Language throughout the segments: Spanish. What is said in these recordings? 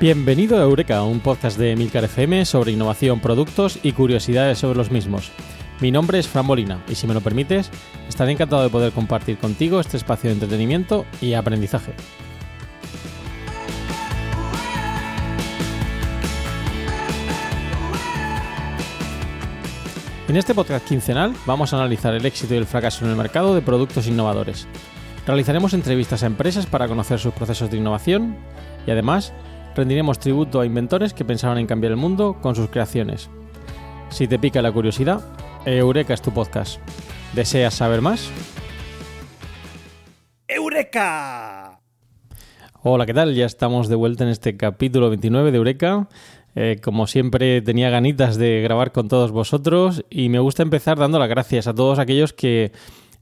Bienvenido a Eureka, un podcast de Milcar FM sobre innovación, productos y curiosidades sobre los mismos. Mi nombre es Fran Molina y si me lo permites, estaré encantado de poder compartir contigo este espacio de entretenimiento y aprendizaje. En este podcast quincenal vamos a analizar el éxito y el fracaso en el mercado de productos innovadores. Realizaremos entrevistas a empresas para conocer sus procesos de innovación y además rendiremos tributo a inventores que pensaron en cambiar el mundo con sus creaciones. Si te pica la curiosidad, Eureka es tu podcast. ¿Deseas saber más? ¡Eureka! Hola, ¿qué tal? Ya estamos de vuelta en este capítulo 29 de Eureka. Eh, como siempre tenía ganitas de grabar con todos vosotros y me gusta empezar dando las gracias a todos aquellos que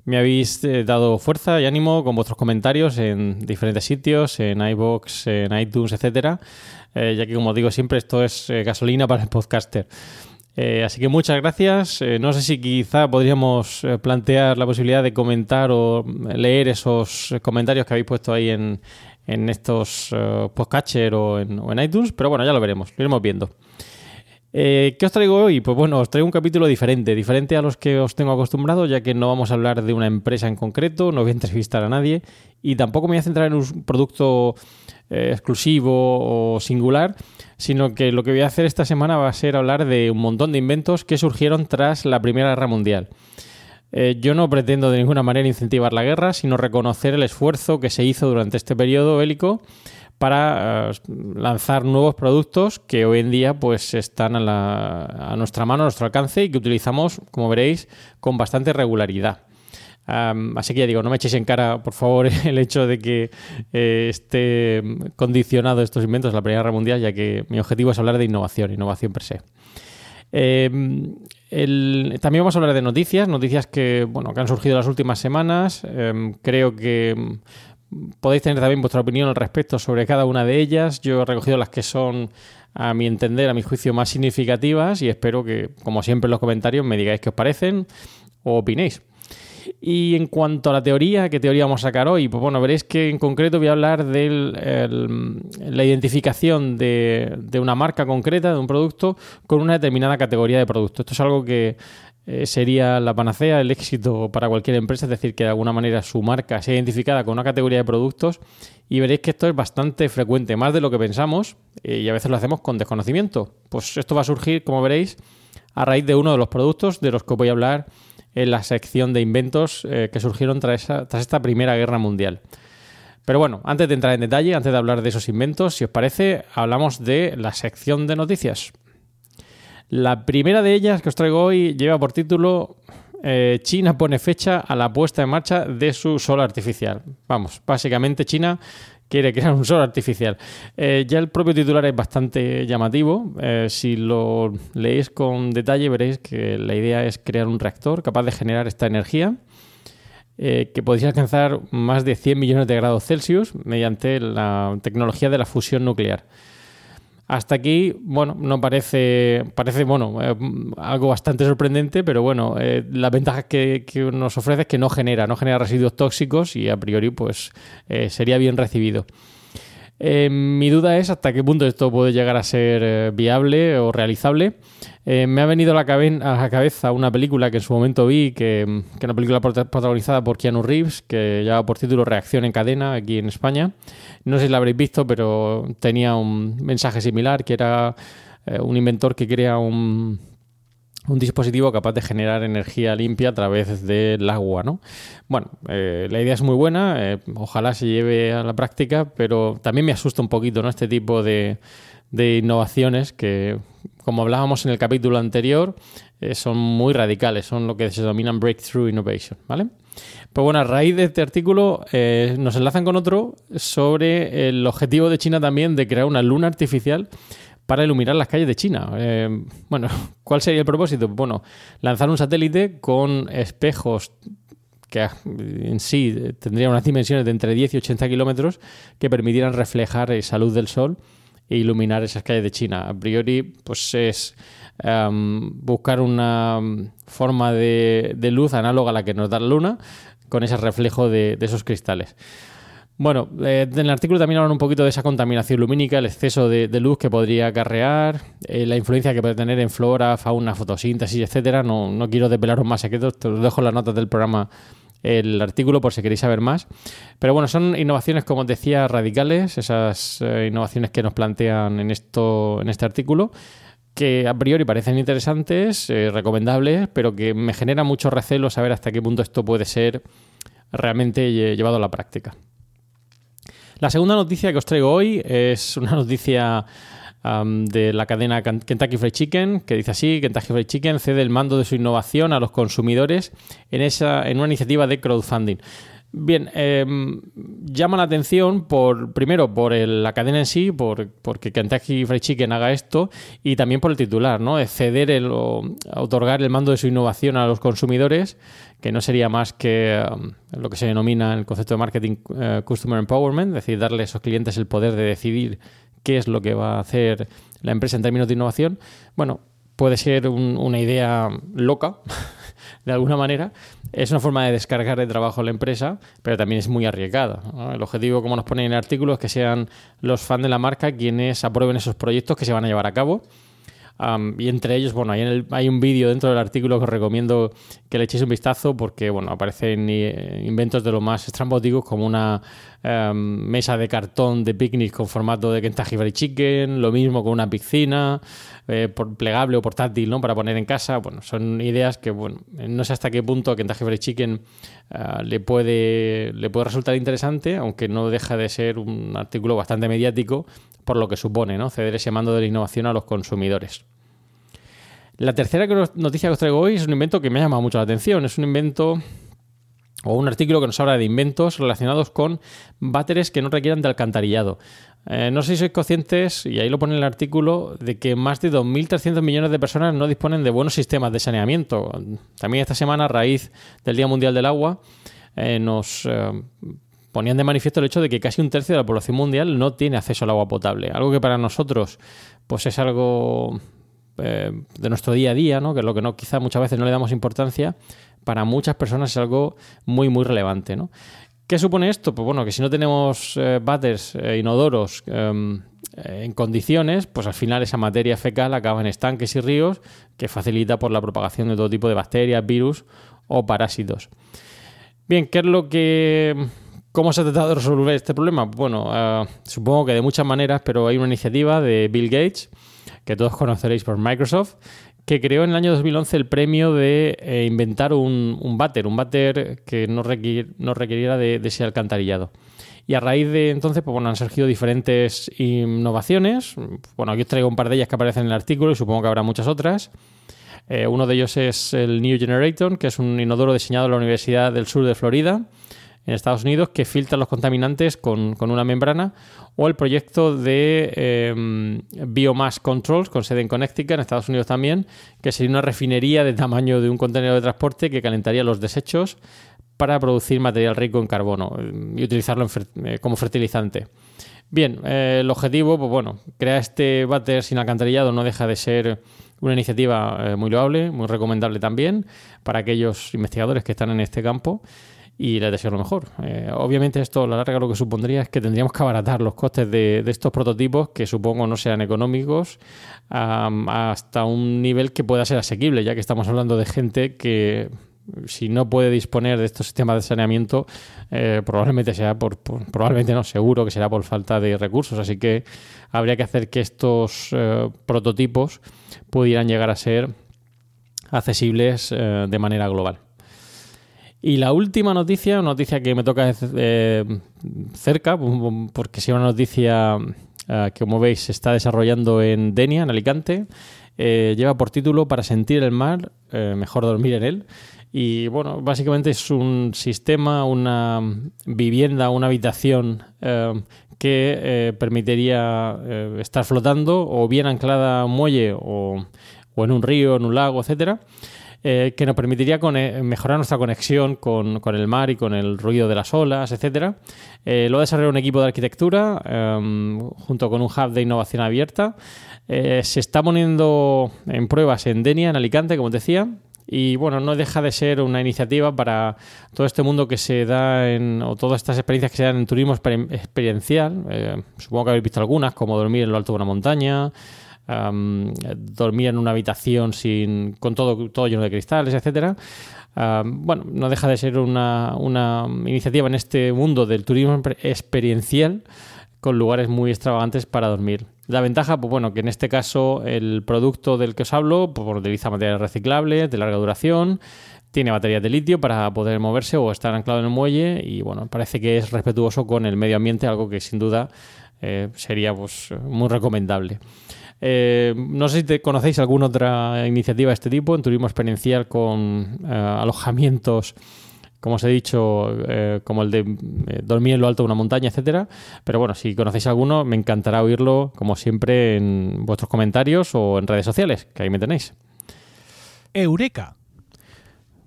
me habéis eh, dado fuerza y ánimo con vuestros comentarios en diferentes sitios, en iBox, en iTunes, etcétera, eh, ya que como digo siempre esto es eh, gasolina para el podcaster. así que muchas gracias. no sé si quizá podríamos plantear la posibilidad de comentar o leer esos comentarios que habéis puesto ahí en, estos podcatcher o en, o en iTunes, pero bueno, ya lo veremos, lo iremos viendo. Eh, ¿Qué os traigo hoy? Pues bueno, os traigo un capítulo diferente, diferente a los que os tengo acostumbrado, ya que no vamos a hablar de una empresa en concreto, no voy a entrevistar a nadie y tampoco me voy a centrar en un producto eh, exclusivo o singular, sino que lo que voy a hacer esta semana va a ser hablar de un montón de inventos que surgieron tras la Primera Guerra Mundial. Eh, yo no pretendo de ninguna manera incentivar la guerra, sino reconocer el esfuerzo que se hizo durante este periodo bélico para eh, lanzar nuevos productos que hoy en día pues están a, nuestra mano, a nuestro alcance y que utilizamos, como veréis, con bastante regularidad. así que ya digo, no me echéis en cara, por favor, el hecho de que eh, esté condicionado estos inventos a la Primera Guerra Mundial, ya que mi objetivo es hablar de innovación, innovación per se. Em, también vamos a hablar de noticias, noticias que, bueno, que han surgido las últimas semanas. Em, creo que Podéis tener también vuestra opinión al respecto sobre cada una de ellas. Yo he recogido las que son, a mi entender, a mi juicio, más significativas y espero que, como siempre en los comentarios, me digáis qué os parecen o opinéis. Y en cuanto a la teoría, ¿qué teoría vamos a sacar hoy? Pues bueno, veréis que en concreto voy a hablar de la identificación de, de, una marca concreta, de un producto, con una determinada categoría de producto. Esto es algo que eh, sería la panacea, el éxito para cualquier empresa, es decir, que de alguna manera su marca sea identificada con una categoría de productos y veréis que esto es bastante frecuente, más de lo que pensamos eh, y a veces lo hacemos con desconocimiento. Pues esto va a surgir, como veréis, a raíz de uno de los productos de los que voy a hablar en la sección de inventos eh, que surgieron tras, tras esta Primera Guerra Mundial. Pero bueno, antes de entrar en detalle, antes de hablar de esos inventos, si os parece, hablamos de la sección de noticias. La primera de ellas que os traigo hoy lleva por título eh, China pone fecha a la puesta en marcha de su sol artificial. Vamos, básicamente China quiere crear un sol artificial. Eh, ya el propio titular es bastante llamativo. Eh, si lo leéis con detalle veréis que la idea es crear un reactor capaz de generar esta energía. que podría alcanzar más de 100 millones de grados Celsius mediante la tecnología de la fusión nuclear. Hasta aquí, bueno, no parece, parece bueno, eh, algo bastante sorprendente, pero bueno, eh, la ventaja que, nos ofrece es que no genera, no genera residuos tóxicos y a priori, pues, eh, sería bien recibido. Mi duda es hasta qué punto esto puede llegar a ser viable o realizable. Me ha venido a la, cabeza una película que en su momento vi, que, que una película protagonizada por Keanu Reeves, que lleva por título Reacción en cadena aquí en España. No sé si la habréis visto, pero tenía un mensaje similar, que era un inventor que crea un dispositivo capaz de generar energía limpia a través del agua, ¿no? Bueno, eh, la idea es muy buena, eh, ojalá se lleve a la práctica, pero también me asusta un poquito, ¿no? Este tipo de, innovaciones que, como hablábamos en el capítulo anterior, eh, son muy radicales, son lo que se denominan breakthrough innovation, ¿vale? Pues bueno, a raíz de este artículo nos enlazan con otro sobre el objetivo de China también de crear una luna artificial para iluminar las calles de China. Eh, bueno, ¿cuál sería el propósito? Bueno, lanzar un satélite con espejos que en sí tendrían unas dimensiones de entre 10 y 80 kilómetros que permitieran reflejar esa luz del sol e iluminar esas calles de China. A priori, pues es em, buscar una forma de, luz análoga a la que nos da la luna con ese reflejo de esos cristales. Bueno, eh, en el artículo también hablan un poquito de esa contaminación lumínica, el exceso de, luz que podría acarrear, eh, la influencia que puede tener en flora, fauna, fotosíntesis, etcétera. No, quiero desvelaros más secretos, te los dejo en las notas del programa el artículo por si queréis saber más. Pero bueno, son innovaciones, como os decía, radicales, esas eh, innovaciones que nos plantean en, esto, en este artículo que a priori parecen interesantes, recomendables, pero que me genera mucho recelo saber hasta qué punto esto puede ser realmente llevado a la práctica. La segunda noticia que os traigo hoy es una noticia de la cadena Kentucky Fried Chicken, que dice así, Kentucky Fried Chicken cede el mando de su innovación a los consumidores en, esa, en una iniciativa de crowdfunding. Bien, em, llama la atención por primero por la cadena en sí, por porque Kentucky Fried Chicken haga esto y también por el titular, ¿no? ceder el, o otorgar el mando de su innovación a los consumidores, que no sería más que em, lo que se denomina el concepto de marketing eh, customer empowerment, es decir, darle a esos clientes el poder de decidir qué es lo que va a hacer la empresa en términos de innovación. Bueno, puede ser una idea loca, de alguna manera, es una forma de descargar de trabajo a la empresa, pero también es muy arriesgada. El objetivo, como nos pone en el artículo, es que sean los fans de la marca quienes aprueben esos proyectos que se van a llevar a cabo y entre ellos, bueno, hay, hay un vídeo dentro del artículo que os recomiendo que le echéis un vistazo porque, bueno, aparecen eh, inventos de lo más estrambóticos como una mesa de cartón de picnic con formato de Kentucky Fried Chicken, lo mismo con una piscina eh, plegable o portátil, ¿no? Para poner en casa. Bueno, son ideas que, bueno, no sé hasta qué punto Kentucky Fried Chicken ah, le, puede, le puede resultar interesante, aunque no deja de ser un artículo bastante mediático por lo que supone ¿no? ceder ese mando de la innovación a los consumidores. La tercera noticia que os traigo hoy es un invento que me ha llamado mucho la atención. Es un invento o un artículo que nos habla de inventos relacionados con váteres que no requieran de alcantarillado. Eh, no sé si sois conscientes, y ahí lo pone el artículo, de que más de 2.300 millones de personas no disponen de buenos sistemas de saneamiento. También esta semana, a raíz del Día Mundial del Agua, eh, nos eh, ponían de manifiesto el hecho de que casi un tercio de la población mundial no tiene acceso al agua potable. Algo que para nosotros pues es algo de nuestro día a día, ¿no? que es lo que no, quizá muchas veces no le damos importancia, para muchas personas es algo muy, muy relevante. ¿no? ¿Qué supone esto? Pues bueno, que si no tenemos eh, eh inodoros em, eh, en condiciones, pues al final esa materia fecal acaba en estanques y ríos que facilita por la propagación de todo tipo de bacterias, virus o parásitos. Bien, ¿qué es lo que ¿Cómo se ha tratado de resolver este problema? Bueno, eh, supongo que de muchas maneras, pero hay una iniciativa de Bill Gates, que todos conoceréis por Microsoft, que creó en el año 2011 el premio de eh, inventar un, un váter, un váter que no, requiriera de, ese alcantarillado. Y a raíz de entonces, pues bueno, han surgido diferentes innovaciones. Bueno, aquí os traigo un par de ellas que aparecen en el artículo y supongo que habrá muchas otras. Eh, uno de ellos es el New Generator, que es un inodoro diseñado en la Universidad del Sur de Florida en Estados Unidos que filtra los contaminantes con, una membrana, o el proyecto de em, Biomass Controls con sede en Connecticut, en Estados Unidos también, que sería una refinería de tamaño de un contenedor de transporte que calentaría los desechos para producir material rico en carbono y utilizarlo eh, como fertilizante. Bien, eh, el objetivo, pues bueno, crear este váter sin alcantarillado no deja de ser una iniciativa eh, muy loable, muy recomendable también para aquellos investigadores que están en este campo. Y les deseo lo mejor. Eh, obviamente esto a la larga lo que supondría es que tendríamos que abaratar los costes de, estos prototipos que supongo no sean económicos hasta un nivel que pueda ser asequible, ya que estamos hablando de gente que si no puede disponer de estos sistemas de saneamiento, eh, probablemente sea por, probablemente no, seguro que será por falta de recursos. Así que habría que hacer que estos eh, prototipos pudieran llegar a ser accesibles de manera global. Y la última noticia, una noticia que me toca eh, cerca, porque si una noticia eh, que, como veis, se está desarrollando en Denia, en Alicante. Eh, lleva por título Para sentir el mar, mejor dormir en él. Y bueno, básicamente es un sistema, una vivienda, una habitación que permitiría estar flotando o bien anclada a un muelle o, o en un río, en un lago, etcétera eh, que nos permitiría mejorar nuestra conexión con, el mar y con el ruido de las olas, etcétera. Eh, lo ha desarrollado un equipo de arquitectura em, junto con un hub de innovación abierta. Eh, se está poniendo en pruebas en Denia, en Alicante, como decía, y bueno, no deja de ser una iniciativa para todo este mundo que se da en, o todas estas experiencias que se dan en turismo experiencial. supongo que habéis visto algunas, como dormir en lo alto de una montaña, dormir en una habitación sin, con todo, todo lleno de cristales, etcétera. bueno, no deja de ser una, una, iniciativa en este mundo del turismo experiencial con lugares muy extravagantes para dormir. La ventaja, pues bueno, que en este caso el producto del que os hablo pues, utiliza materiales reciclables de larga duración, tiene baterías de litio para poder moverse o estar anclado en el muelle y bueno, parece que es respetuoso con el medio ambiente, algo que sin duda eh, sería pues, muy recomendable. Eh, no sé si te conocéis alguna otra iniciativa de este tipo en turismo experiencial con eh, alojamientos como os he dicho, eh, como el de dormir en lo alto de una montaña, etcétera. Pero bueno, si conocéis alguno, me encantará oírlo, como siempre, en vuestros comentarios o en redes sociales, que ahí me tenéis. Eureka.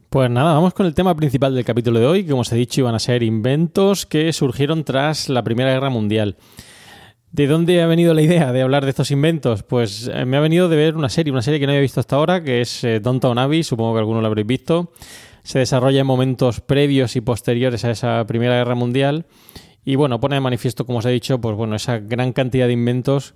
Pues nada, vamos con el tema principal del capítulo de hoy, que como os he dicho iban a ser inventos que surgieron tras la Primera Guerra Mundial. ¿De dónde ha venido la idea de hablar de estos inventos? Pues eh, me ha venido de ver una serie, una serie que no había visto hasta ahora, que es eh, Downtown Abbey, supongo que alguno la habréis visto. Se desarrolla en momentos previos y posteriores a esa Primera Guerra Mundial y bueno, pone de manifiesto, como os he dicho, pues bueno, esa gran cantidad de inventos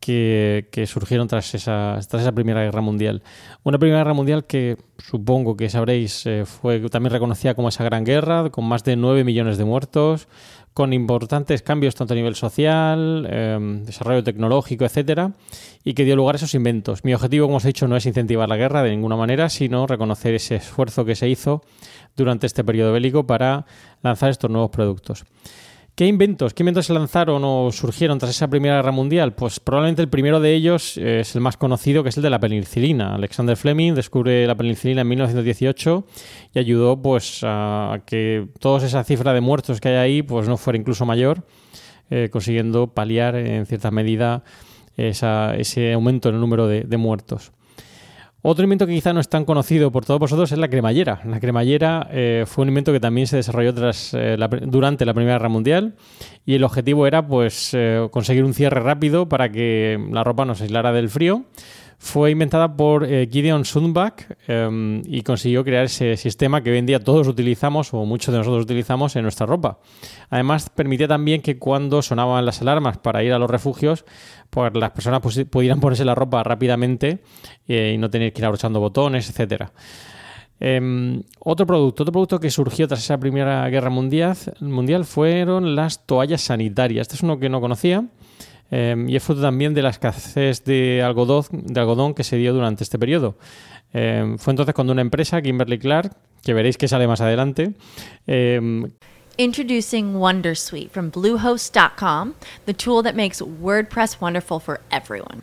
que, surgieron tras esa, tras esa Primera Guerra Mundial. Una Primera Guerra Mundial que supongo que sabréis eh, fue también reconocida como esa gran guerra, con más de 9 millones de muertos, con importantes cambios tanto a nivel social, em, desarrollo tecnológico, etcétera, y que dio lugar a esos inventos. Mi objetivo, como os he dicho, no es incentivar la guerra de ninguna manera, sino reconocer ese esfuerzo que se hizo durante este periodo bélico para lanzar estos nuevos productos. ¿Qué inventos? ¿Qué inventos se lanzaron o surgieron tras esa Primera Guerra Mundial? Pues probablemente el primero de ellos es el más conocido, que es el de la penicilina. Alexander Fleming descubre la penicilina en 1918 y ayudó pues a que toda esa cifra de muertos que hay ahí pues no fuera incluso mayor, eh, consiguiendo paliar en cierta medida ese aumento en el número de muertos. Otro invento que quizá no es tan conocido por todos vosotros es la cremallera. La cremallera eh, fue un invento que también se desarrolló tras, eh, durante la Primera Guerra Mundial y el objetivo era pues, eh, conseguir un cierre rápido para que la ropa no se aislara del frío fue inventada por eh, Gideon Sundback em, y consiguió crear ese sistema que hoy en día todos utilizamos o muchos de nosotros utilizamos en nuestra ropa. Además, permitía también que cuando sonaban las alarmas para ir a los refugios, pues las personas pudieran ponerse la ropa rápidamente eh, y no tener que ir abrochando botones, etcétera. Em, otro producto, otro producto que surgió tras esa Primera Guerra mundial, mundial fueron las toallas sanitarias. Este es uno que no conocía Em, y es fruto también de la escasez de algodón, de algodón que se dio durante este periodo. Em, fue entonces cuando una empresa, Kimberly Clark, que veréis que sale más adelante, em, Introducing Wondersuite from Bluehost.com, the tool that makes WordPress wonderful for everyone.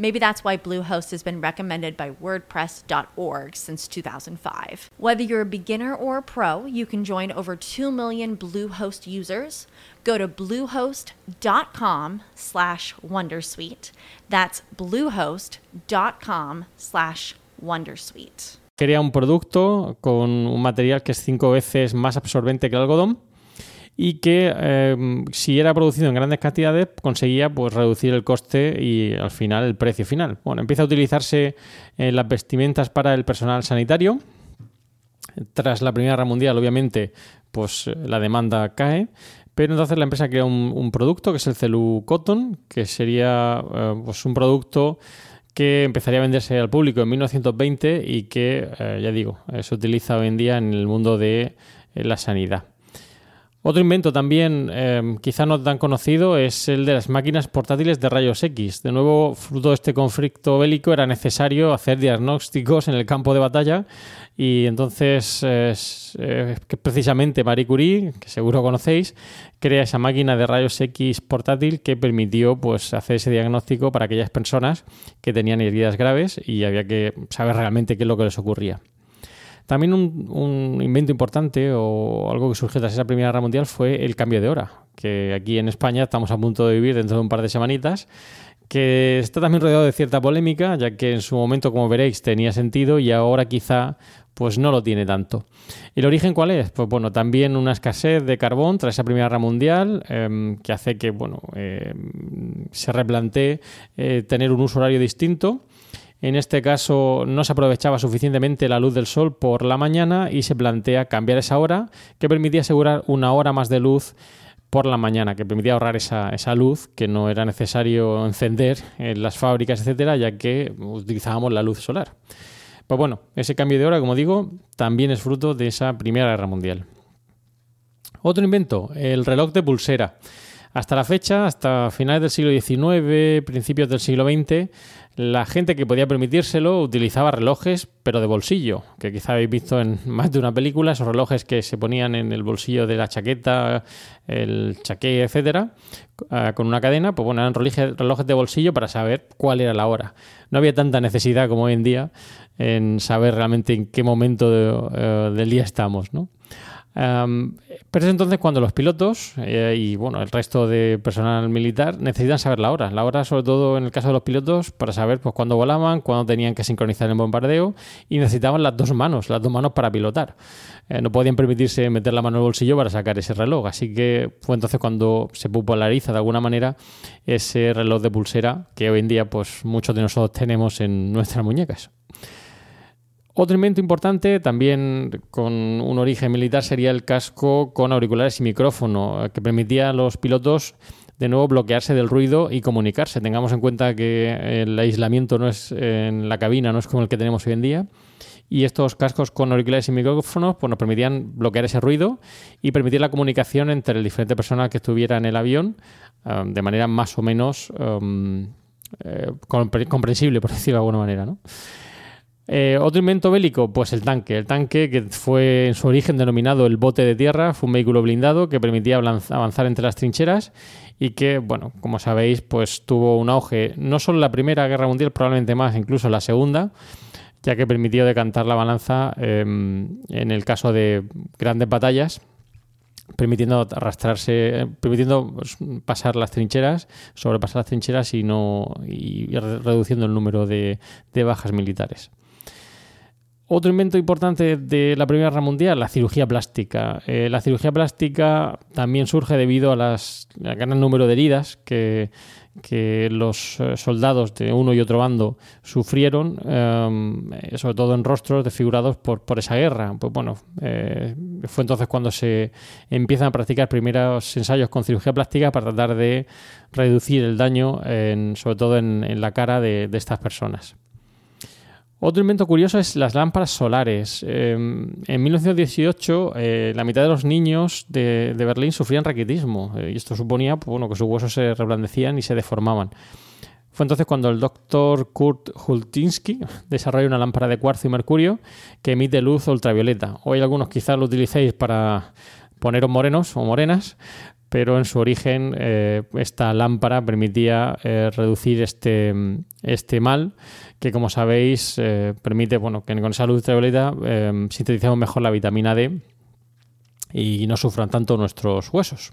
Maybe that's why Bluehost has been recommended by WordPress.org since 2005. Whether you're a beginner or a pro, you can join over 2 million Bluehost users. Go to bluehost.com slash Wondersuite. That's bluehost.com slash Wondersuite. Crea un producto con un material que es cinco veces más absorbente que el algodón y que eh, si era producido en grandes cantidades conseguía pues reducir el coste y al final el precio final. Bueno, empieza a utilizarse en las vestimentas para el personal sanitario. Tras la Primera Guerra Mundial, obviamente, pues la demanda cae, pero entonces la empresa crea un, producto que es el Celu Cotton, que sería eh, pues un producto que empezaría a venderse al público en 1920 y que, eh, ya digo, eh, se utiliza hoy en día en el mundo de eh, la sanidad. Otro invento también eh, quizá no tan conocido es el de las máquinas portátiles de rayos X. De nuevo, fruto de este conflicto bélico era necesario hacer diagnósticos en el campo de batalla y entonces eh, precisamente Marie Curie, que seguro conocéis, crea esa máquina de rayos X portátil que permitió pues, hacer ese diagnóstico para aquellas personas que tenían heridas graves y había que saber realmente qué es lo que les ocurría. También un, un, invento importante o algo que surgió tras esa Primera Guerra Mundial fue el cambio de hora, que aquí en España estamos a punto de vivir dentro de un par de semanitas, que está también rodeado de cierta polémica, ya que en su momento, como veréis, tenía sentido y ahora quizá pues no lo tiene tanto. ¿El origen cuál es? Pues bueno, también una escasez de carbón tras esa Primera Guerra Mundial eh, que hace que bueno, eh, se replantee eh, tener un uso horario distinto en este caso no se aprovechaba suficientemente la luz del sol por la mañana y se plantea cambiar esa hora que permitía asegurar una hora más de luz por la mañana, que permitía ahorrar esa, esa luz que no era necesario encender en las fábricas, etcétera, ya que utilizábamos la luz solar. Pues bueno, ese cambio de hora, como digo, también es fruto de esa Primera Guerra Mundial. Otro invento, el reloj de pulsera. Hasta la fecha, hasta finales del siglo XIX, principios del siglo XX, la gente que podía permitírselo utilizaba relojes, pero de bolsillo, que quizá habéis visto en más de una película, esos relojes que se ponían en el bolsillo de la chaqueta, el chaqué, etcétera, con una cadena, pues bueno, eran relojes de bolsillo para saber cuál era la hora. No había tanta necesidad como hoy en día en saber realmente en qué momento de, uh, del día estamos, ¿no? Um, pero es entonces cuando los pilotos eh, y bueno, el resto de personal militar necesitan saber la hora. La hora, sobre todo en el caso de los pilotos, para saber pues, cuándo volaban, cuándo tenían que sincronizar el bombardeo y necesitaban las dos manos, las dos manos para pilotar. Eh, no podían permitirse meter la mano en el bolsillo para sacar ese reloj. Así que fue entonces cuando se populariza de alguna manera ese reloj de pulsera que hoy en día pues muchos de nosotros tenemos en nuestras muñecas. Otro invento importante, también con un origen militar, sería el casco con auriculares y micrófono, que permitía a los pilotos de nuevo bloquearse del ruido y comunicarse. Tengamos en cuenta que el aislamiento no es en la cabina, no es como el que tenemos hoy en día. Y estos cascos con auriculares y micrófonos pues, nos permitían bloquear ese ruido y permitir la comunicación entre el diferente personas que estuviera en el avión um, de manera más o menos eh, comprensible, por decirlo de alguna manera. ¿no? Eh, otro invento bélico, pues el tanque. El tanque, que fue en su origen denominado el bote de tierra, fue un vehículo blindado que permitía avanzar entre las trincheras y que, bueno, como sabéis, pues tuvo un auge no solo en la Primera Guerra Mundial, probablemente más, incluso en la Segunda, ya que permitió decantar la balanza eh, en el caso de grandes batallas permitiendo arrastrarse, permitiendo pues, pasar las trincheras, sobrepasar las trincheras y no y reduciendo el número de bajas militares. Otro invento importante de la Primera Guerra Mundial, la cirugía plástica. Eh, la cirugía plástica también surge debido a las, al gran número de heridas que, los soldados de uno y otro bando sufrieron, eh, sobre todo en rostros desfigurados por, por esa guerra. Pues bueno, eh, fue entonces cuando se empiezan a practicar primeros ensayos con cirugía plástica para tratar de reducir el daño, en, sobre todo en, la cara de estas personas. Otro invento curioso es las lámparas solares. Eh, en 1918, eh, la mitad de los niños de, Berlín sufrían raquitismo eh, y esto suponía pues, bueno, que sus huesos se reblandecían y se deformaban. Fue entonces cuando el doctor Kurt Hultinsky desarrolló una lámpara de cuarzo y mercurio que emite luz ultravioleta. Hoy algunos quizás lo utilicéis para poneros morenos o morenas, pero en su origen eh, esta lámpara permitía eh, reducir este, este mal que como sabéis eh, permite bueno, que con esa luz ultravioleta sinteticemos mejor la vitamina D y no sufran tanto nuestros huesos.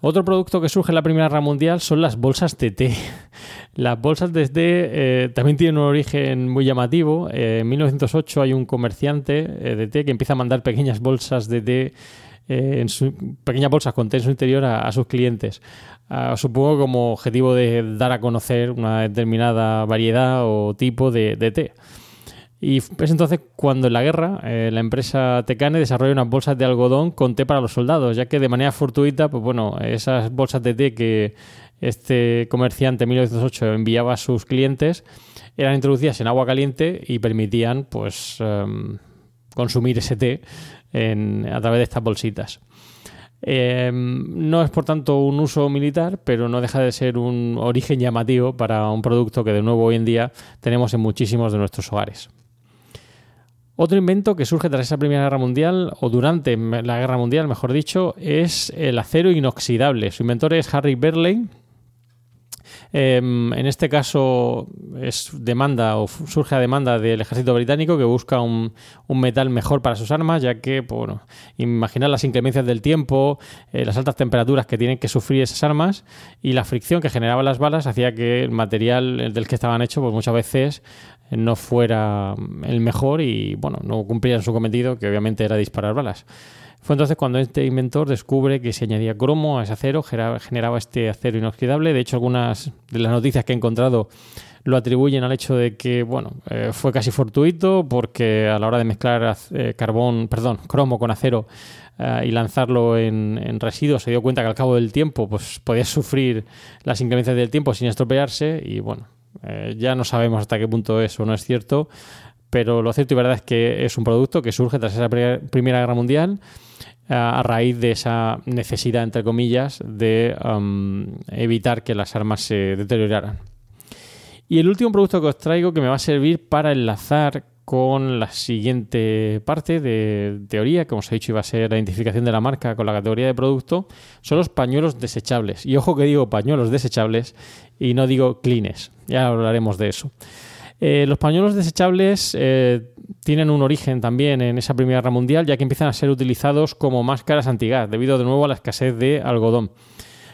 Otro producto que surge en la Primera Guerra Mundial son las bolsas de té. Las bolsas de té también tienen un origen muy llamativo. en 1908 hay un comerciante de té que empieza a mandar pequeñas bolsas de té eh, en su pequeña bolsa con té en su interior a, sus clientes. Ah, supongo como objetivo de dar a conocer una determinada variedad o tipo de, té. Y es entonces cuando en la guerra eh, la empresa Tecane desarrolla unas bolsas de algodón con té para los soldados, ya que de manera fortuita, pues bueno, esas bolsas de té que este comerciante en 1908 enviaba a sus clientes eran introducidas en agua caliente y permitían pues em, consumir ese té a través de estas bolsitas. Em, no es por tanto un uso militar, pero no deja de ser un origen llamativo para un producto que de nuevo hoy en día tenemos en muchísimos de nuestros hogares. Otro invento que surge tras esa Primera Guerra Mundial, o durante la Guerra Mundial, mejor dicho, es el acero inoxidable. Su inventor es Harry Berley, Em, en este caso es demanda o surge a demanda del ejército británico que busca un, metal mejor para sus armas, ya que, pues, bueno, imaginar las inclemencias del tiempo, eh, las altas temperaturas que tienen que sufrir esas armas y la fricción que generaban las balas hacía que el material del que estaban hechos, pues muchas veces no fuera el mejor y, bueno, no cumplían su cometido, que obviamente era disparar balas. Fue entonces cuando este inventor descubre que si añadía cromo a ese acero generaba este acero inoxidable. De hecho, algunas de las noticias que he encontrado lo atribuyen al hecho de que, bueno, eh, fue casi fortuito porque a la hora de mezclar eh, carbón, perdón, cromo con acero eh, y lanzarlo en, residuos se dio cuenta que al cabo del tiempo pues podía sufrir las inclemencias del tiempo sin estropearse y bueno, ya no sabemos hasta qué punto eso no es cierto, pero lo cierto y verdad es que es un producto que surge tras esa Primera Guerra Mundial a raíz de esa necesidad, entre comillas, de um, evitar que las armas se deterioraran. Y el último producto que os traigo que me va a servir para enlazar con la siguiente parte de teoría, como os he dicho iba a ser la identificación de la marca con la categoría de producto, son los pañuelos desechables. Y ojo que digo pañuelos desechables y no digo cleans, ya hablaremos de eso. Eh, los pañuelos desechables eh, tienen un origen también en esa Primera Guerra Mundial, ya que empiezan a ser utilizados como máscaras antigas, debido de nuevo a la escasez de algodón.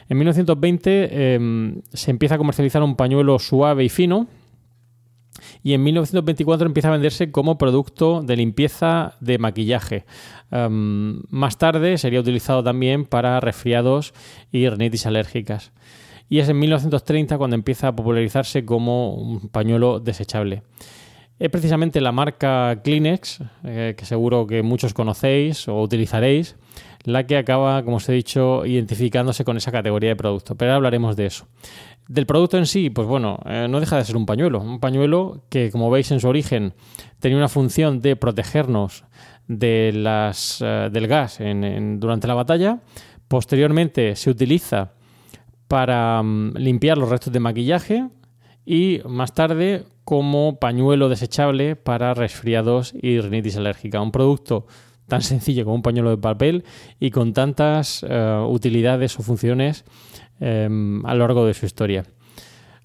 En 1920 em, se empieza a comercializar un pañuelo suave y fino, y en 1924 empieza a venderse como producto de limpieza de maquillaje. Em, más tarde sería utilizado también para resfriados y rinitis alérgicas y es en 1930 cuando empieza a popularizarse como un pañuelo desechable. Es precisamente la marca Kleenex, eh, que seguro que muchos conocéis o utilizaréis, la que acaba, como os he dicho, identificándose con esa categoría de producto. Pero ahora hablaremos de eso. Del producto en sí, pues bueno, eh, no deja de ser un pañuelo. Un pañuelo que, como veis en su origen, tenía una función de protegernos eh, del gas durante la batalla. Posteriormente se utiliza para mm, limpiar los restos de maquillaje y más tarde como pañuelo desechable para resfriados y rinitis alérgica. Un producto tan sencillo como un pañuelo de papel y con tantas eh, utilidades o funciones em, a lo largo de su historia.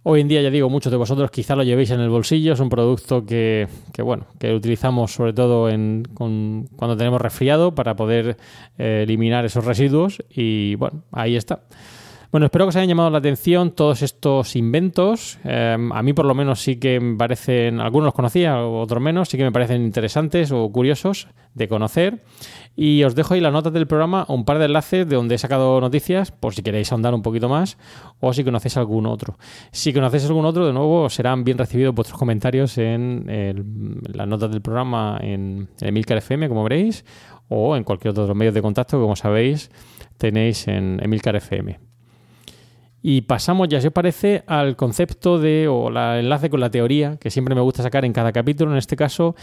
Hoy en día, ya digo, muchos de vosotros quizá lo llevéis en el bolsillo. Es un producto que, bueno, que utilizamos sobre todo en, cuando tenemos resfriado para poder eh, eliminar esos residuos. Y bueno, ahí está. Bueno, espero que os hayan llamado la atención todos estos inventos. Em, a mí por lo menos sí que me parecen, algunos los conocía, otros menos, sí que me parecen interesantes o curiosos de conocer. Y os dejo ahí la nota del programa, un par de enlaces de donde he sacado noticias, por si queréis ahondar un poquito más, o si conocéis algún otro. Si conocéis algún otro, de nuevo, serán bien recibidos vuestros comentarios en las notas del programa en, en Emilcar FM, como veréis, o en cualquier otro medio de contacto que, como sabéis, tenéis en Emilcar FM. Y pasamos ya, si os parece, al concepto de, o el enlace con la teoría, que siempre me gusta sacar en cada capítulo. En este caso,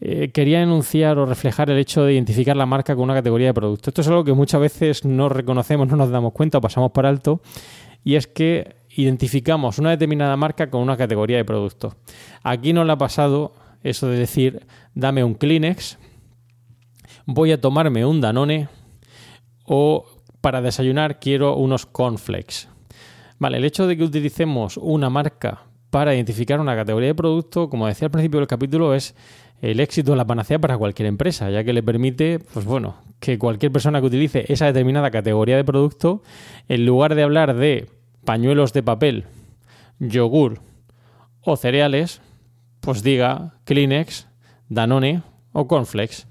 eh, quería enunciar o reflejar el hecho de identificar la marca con una categoría de producto. Esto es algo que muchas veces no reconocemos, no nos damos cuenta o pasamos por alto. Y es que identificamos una determinada marca con una categoría de producto. Aquí no le ha pasado eso de decir, dame un Kleenex, voy a tomarme un Danone o para desayunar quiero unos cornflakes. Vale, el hecho de que utilicemos una marca para identificar una categoría de producto, como decía al principio del capítulo, es el éxito la panacea para cualquier empresa, ya que le permite, pues bueno, que cualquier persona que utilice esa determinada categoría de producto, en lugar de hablar de pañuelos de papel, yogur o cereales, pues diga Kleenex, Danone o Cornflakes.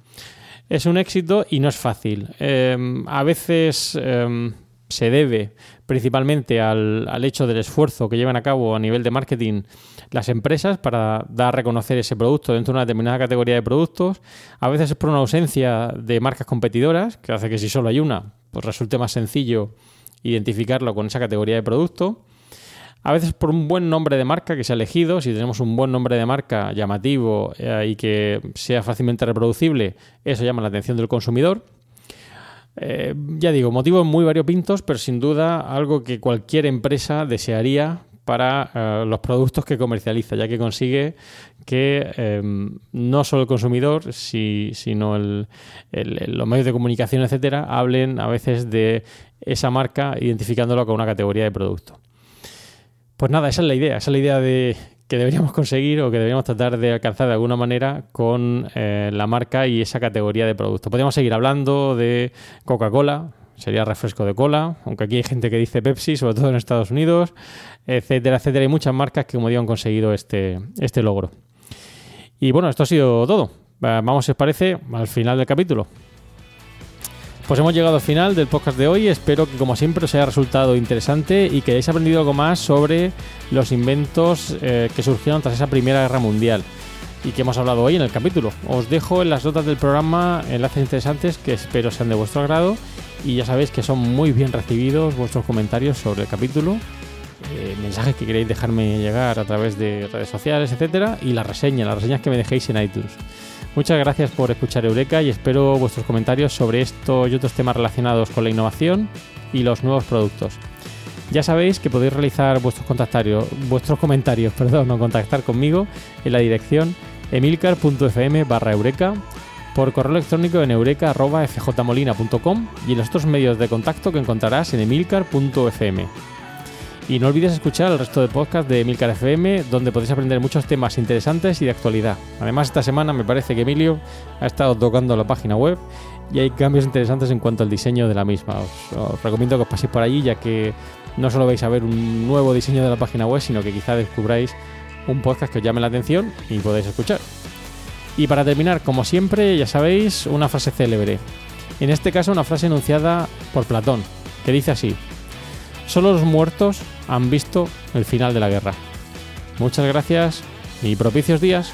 Es un éxito y no es fácil. Em, a veces em, se debe principalmente al, al, hecho del esfuerzo que llevan a cabo a nivel de marketing las empresas para dar a reconocer ese producto dentro de una determinada categoría de productos. A veces es por una ausencia de marcas competidoras, que hace que si solo hay una, pues resulte más sencillo identificarlo con esa categoría de producto. A veces por un buen nombre de marca que se ha elegido, si tenemos un buen nombre de marca llamativo eh, y que sea fácilmente reproducible, eso llama la atención del consumidor. Eh, ya digo, motivos muy variopintos, pero sin duda algo que cualquier empresa desearía para eh, los productos que comercializa, ya que consigue que eh, no solo el consumidor, si, sino los medios de comunicación, etcétera, hablen a veces de esa marca identificándolo con una categoría de producto. Pues nada, esa es la idea, esa es la idea de que deberíamos conseguir o que deberíamos tratar de alcanzar de alguna manera con eh, la marca y esa categoría de producto. Podríamos seguir hablando de Coca-Cola, sería refresco de cola, aunque aquí hay gente que dice Pepsi, sobre todo en Estados Unidos, etcétera, etcétera. Hay muchas marcas que, como digo, han conseguido este, este logro. Y bueno, esto ha sido todo. Vamos, si os parece, al final del capítulo. Pues hemos llegado al final del podcast de hoy. Espero que, como siempre, os haya resultado interesante y que hayáis aprendido algo más sobre los inventos eh, que surgieron tras esa Primera Guerra Mundial y que hemos hablado hoy en el capítulo. Os dejo en las notas del programa enlaces interesantes que espero sean de vuestro agrado y ya sabéis que son muy bien recibidos vuestros comentarios sobre el capítulo, eh, mensajes que queréis dejarme llegar a través de redes sociales, etcétera, y la reseña, las reseñas que me dejéis en iTunes. Muchas gracias por escuchar Eureka y espero vuestros comentarios sobre esto y otros temas relacionados con la innovación y los nuevos productos. Ya sabéis que podéis realizar vuestros, vuestros comentarios perdón, o contactar conmigo en la dirección emilcar.fm barra eureka, por correo electrónico en eureka.fjmolina.com y en los otros medios de contacto que encontrarás en emilcar.fm. Y no olvides escuchar el resto de podcast de Emilcar FM, donde podéis aprender muchos temas interesantes y de actualidad. Además, esta semana me parece que Emilio ha estado tocando la página web y hay cambios interesantes en cuanto al diseño de la misma. Os, os recomiendo que os paséis por allí, ya que no solo vais a ver un nuevo diseño de la página web, sino que quizá descubráis un podcast que os llame la atención y podéis escuchar. Y para terminar, como siempre, ya sabéis, una frase célebre. En este caso, una frase enunciada por Platón, que dice así: Solo los muertos han visto el final de la guerra. Muchas gracias y propicios días.